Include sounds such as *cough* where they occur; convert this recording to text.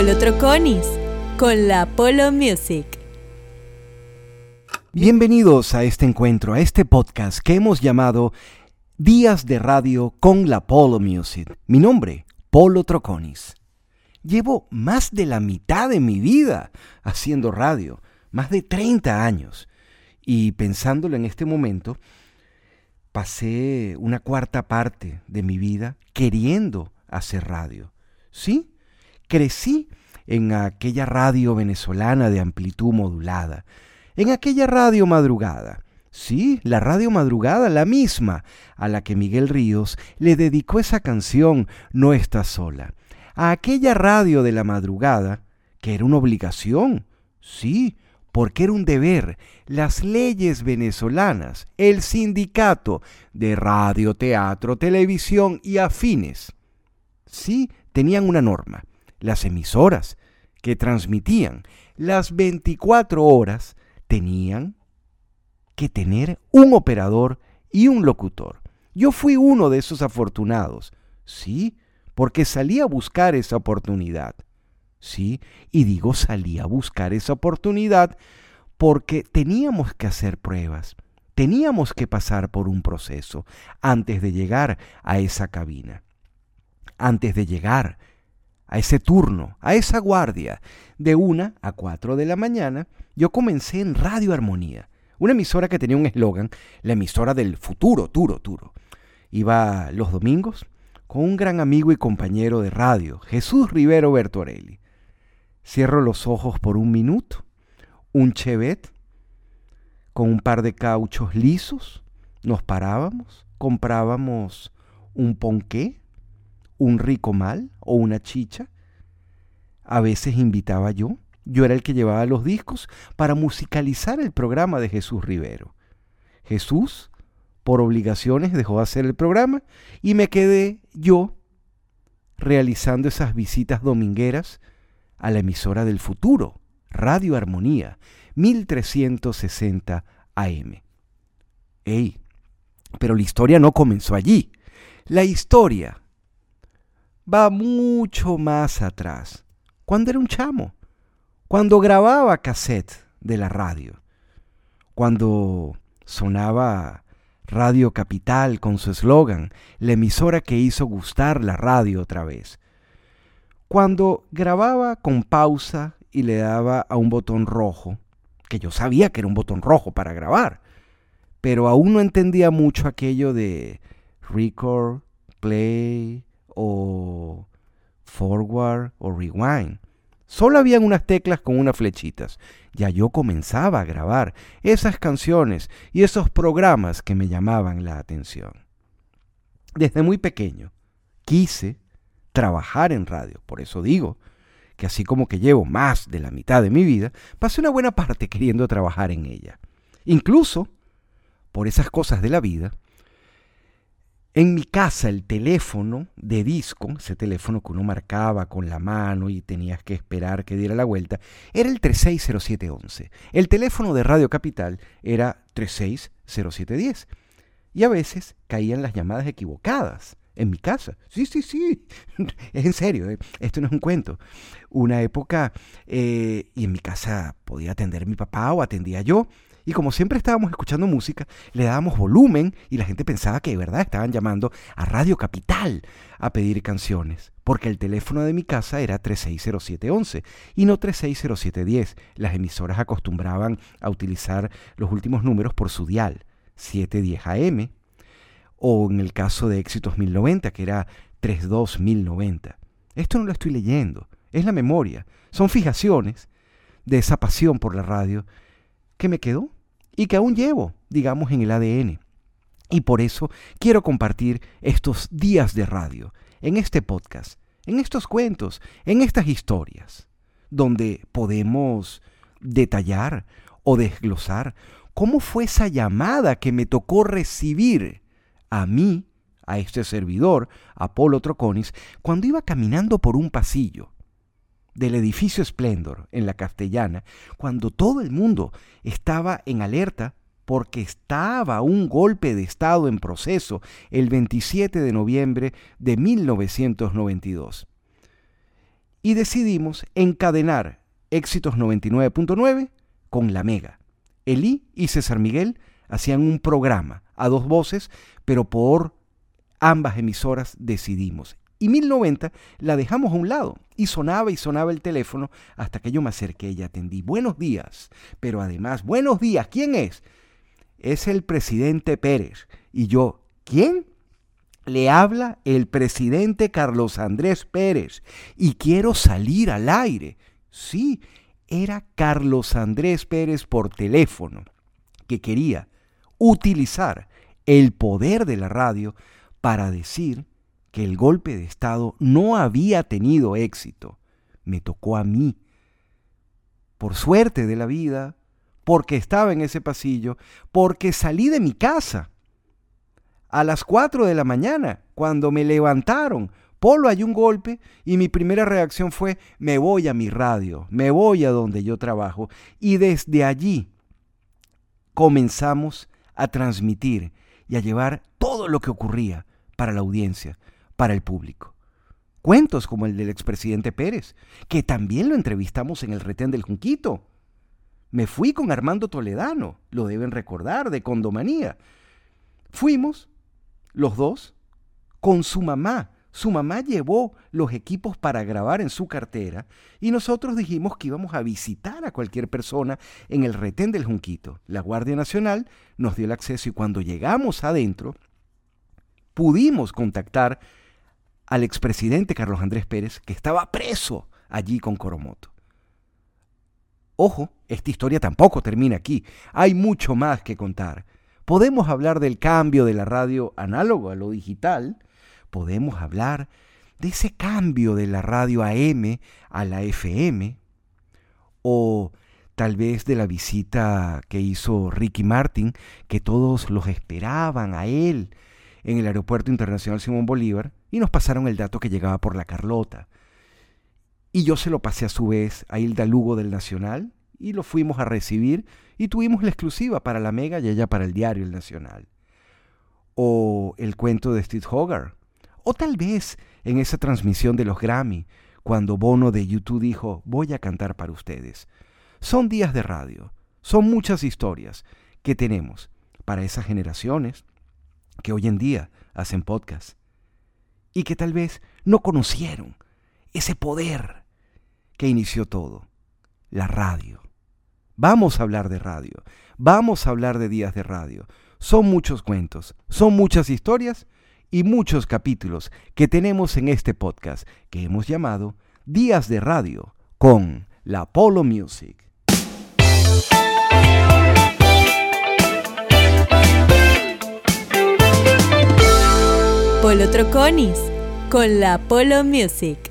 Polo Troconis con la Polo Music. Bienvenidos a este encuentro, a este podcast que hemos llamado Días de Radio con la Polo Music. Mi nombre, Polo Troconis. Llevo más de la mitad de mi vida haciendo radio, más de 30 años. Y pensándolo en este momento, pasé una cuarta parte de mi vida queriendo hacer radio. Sí, crecí en aquella radio venezolana de amplitud modulada, en aquella radio madrugada. Sí, la radio madrugada, la misma a la que Miguel Ríos le dedicó esa canción No estás sola. A aquella radio de la madrugada, que era una obligación, sí, porque era un deber. Las leyes venezolanas, el sindicato de radio, teatro, televisión y afines, sí tenían una norma. Las emisoras que transmitían las 24 horas tenían que tener un operador y un locutor. Yo fui uno de esos afortunados, sí, porque salí a buscar esa oportunidad. ¿sí? Y digo salí a buscar esa oportunidad porque teníamos que hacer pruebas, teníamos que pasar por un proceso antes de llegar a esa cabina, antes de llegar a ese turno, a esa guardia, de una a cuatro de la mañana, yo comencé en Radio Armonía, una emisora que tenía un eslogan, la emisora del futuro, Turo, Turo. Iba los domingos con un gran amigo y compañero de radio, Jesús Rivero Bertorelli. Cierro los ojos por un minuto, un chevet con un par de cauchos lisos, nos parábamos, comprábamos un ponqué, un rico mal o una chicha. A veces invitaba yo, yo era el que llevaba los discos para musicalizar el programa de Jesús Rivero. Jesús, por obligaciones, dejó de hacer el programa y me quedé yo realizando esas visitas domingueras a la emisora del futuro, Radio Armonía, 1360 AM. Ey, pero la historia no comenzó allí. La historia va mucho más atrás. Cuando era un chamo, cuando grababa cassette de la radio, cuando sonaba Radio Capital con su eslogan, la emisora que hizo gustar la radio otra vez. Cuando grababa con pausa y le daba a un botón rojo, que yo sabía que era un botón rojo para grabar, pero aún no entendía mucho aquello de record, play o forward o rewind. Solo habían unas teclas con unas flechitas. Ya yo comenzaba a grabar esas canciones y esos programas que me llamaban la atención. Desde muy pequeño quise trabajar en radio. Por eso digo que así como que llevo más de la mitad de mi vida, pasé una buena parte queriendo trabajar en ella. Incluso, por esas cosas de la vida, en mi casa el teléfono de disco, ese teléfono que uno marcaba con la mano y tenías que esperar que diera la vuelta, era el 360711. El teléfono de Radio Capital era 360710. Y a veces caían las llamadas equivocadas en mi casa. Sí, sí, sí. Es *laughs* en serio, eh, esto no es un cuento. Una época, eh, y en mi casa podía atender mi papá o atendía yo. Y como siempre estábamos escuchando música, le dábamos volumen y la gente pensaba que de verdad estaban llamando a Radio Capital a pedir canciones, porque el teléfono de mi casa era 360711 y no 360710. Las emisoras acostumbraban a utilizar los últimos números por su dial, 710 AM, o en el caso de Éxitos 1090, que era 32090. Esto no lo estoy leyendo, es la memoria, son fijaciones de esa pasión por la radio que me quedó y que aún llevo, digamos, en el ADN. Y por eso quiero compartir estos días de radio, en este podcast, en estos cuentos, en estas historias, donde podemos detallar o desglosar cómo fue esa llamada que me tocó recibir a mí, a este servidor, Apolo Troconis, cuando iba caminando por un pasillo del edificio Splendor en la Castellana, cuando todo el mundo estaba en alerta porque estaba un golpe de Estado en proceso el 27 de noviembre de 1992. y decidimos encadenar Éxitos 99.9 con La Mega. Elí y César Miguel hacían un programa a dos voces, pero por ambas emisoras decidimos. Y 1090 la dejamos a un lado y sonaba y sonaba el teléfono hasta que yo me acerqué y atendí. Buenos días, pero además, buenos días, ¿quién es? Es el presidente Pérez. Y yo, ¿quién? Le habla el presidente Carlos Andrés Pérez y quiero salir al aire. Sí, era Carlos Andrés Pérez por teléfono que quería utilizar el poder de la radio para decir que el golpe de Estado no había tenido éxito. Me tocó a mí. Por suerte de la vida, porque estaba en ese pasillo, porque salí de mi casa a las 4 de la mañana, cuando me levantaron. Polo, hay un golpe y mi primera reacción fue, me voy a mi radio, me voy a donde yo trabajo. Y desde allí comenzamos a transmitir y a llevar todo lo que ocurría para la audiencia, para el público. Cuentos como el del expresidente Pérez, que también lo entrevistamos en el retén del Junquito. Me fui con Armando Toledano, lo deben recordar, de Condomanía. Fuimos, los dos, con su mamá. Su mamá llevó los equipos para grabar en su cartera y nosotros dijimos que íbamos a visitar a cualquier persona en el retén del Junquito. La Guardia Nacional nos dio el acceso y cuando llegamos adentro pudimos contactar al expresidente Carlos Andrés Pérez, que estaba preso allí con Coromoto. Ojo, esta historia tampoco termina aquí. Hay mucho más que contar. Podemos hablar del cambio de la radio análogo a lo digital. Podemos hablar de ese cambio de la radio AM a la FM. O tal vez de la visita que hizo Ricky Martin, que todos los esperaban a él en el Aeropuerto Internacional Simón Bolívar y nos pasaron el dato que llegaba por la Carlota. Y yo se lo pasé a su vez a Hilda Lugo del Nacional y lo fuimos a recibir y tuvimos la exclusiva para la Mega y ella para el diario El Nacional. O el cuento de Steve Hogarth. O tal vez en esa transmisión de los Grammy, cuando Bono de YouTube dijo, voy a cantar para ustedes. Son días de radio, son muchas historias que tenemos para esas generaciones que hoy en día hacen podcast y que tal vez no conocieron ese poder que inició todo, la radio. Vamos a hablar de radio, vamos a hablar de días de radio. Son muchos cuentos, son muchas historias y muchos capítulos que tenemos en este podcast que hemos llamado Días de Radio con la Polo Music. Polo Troconis con la Polo Music.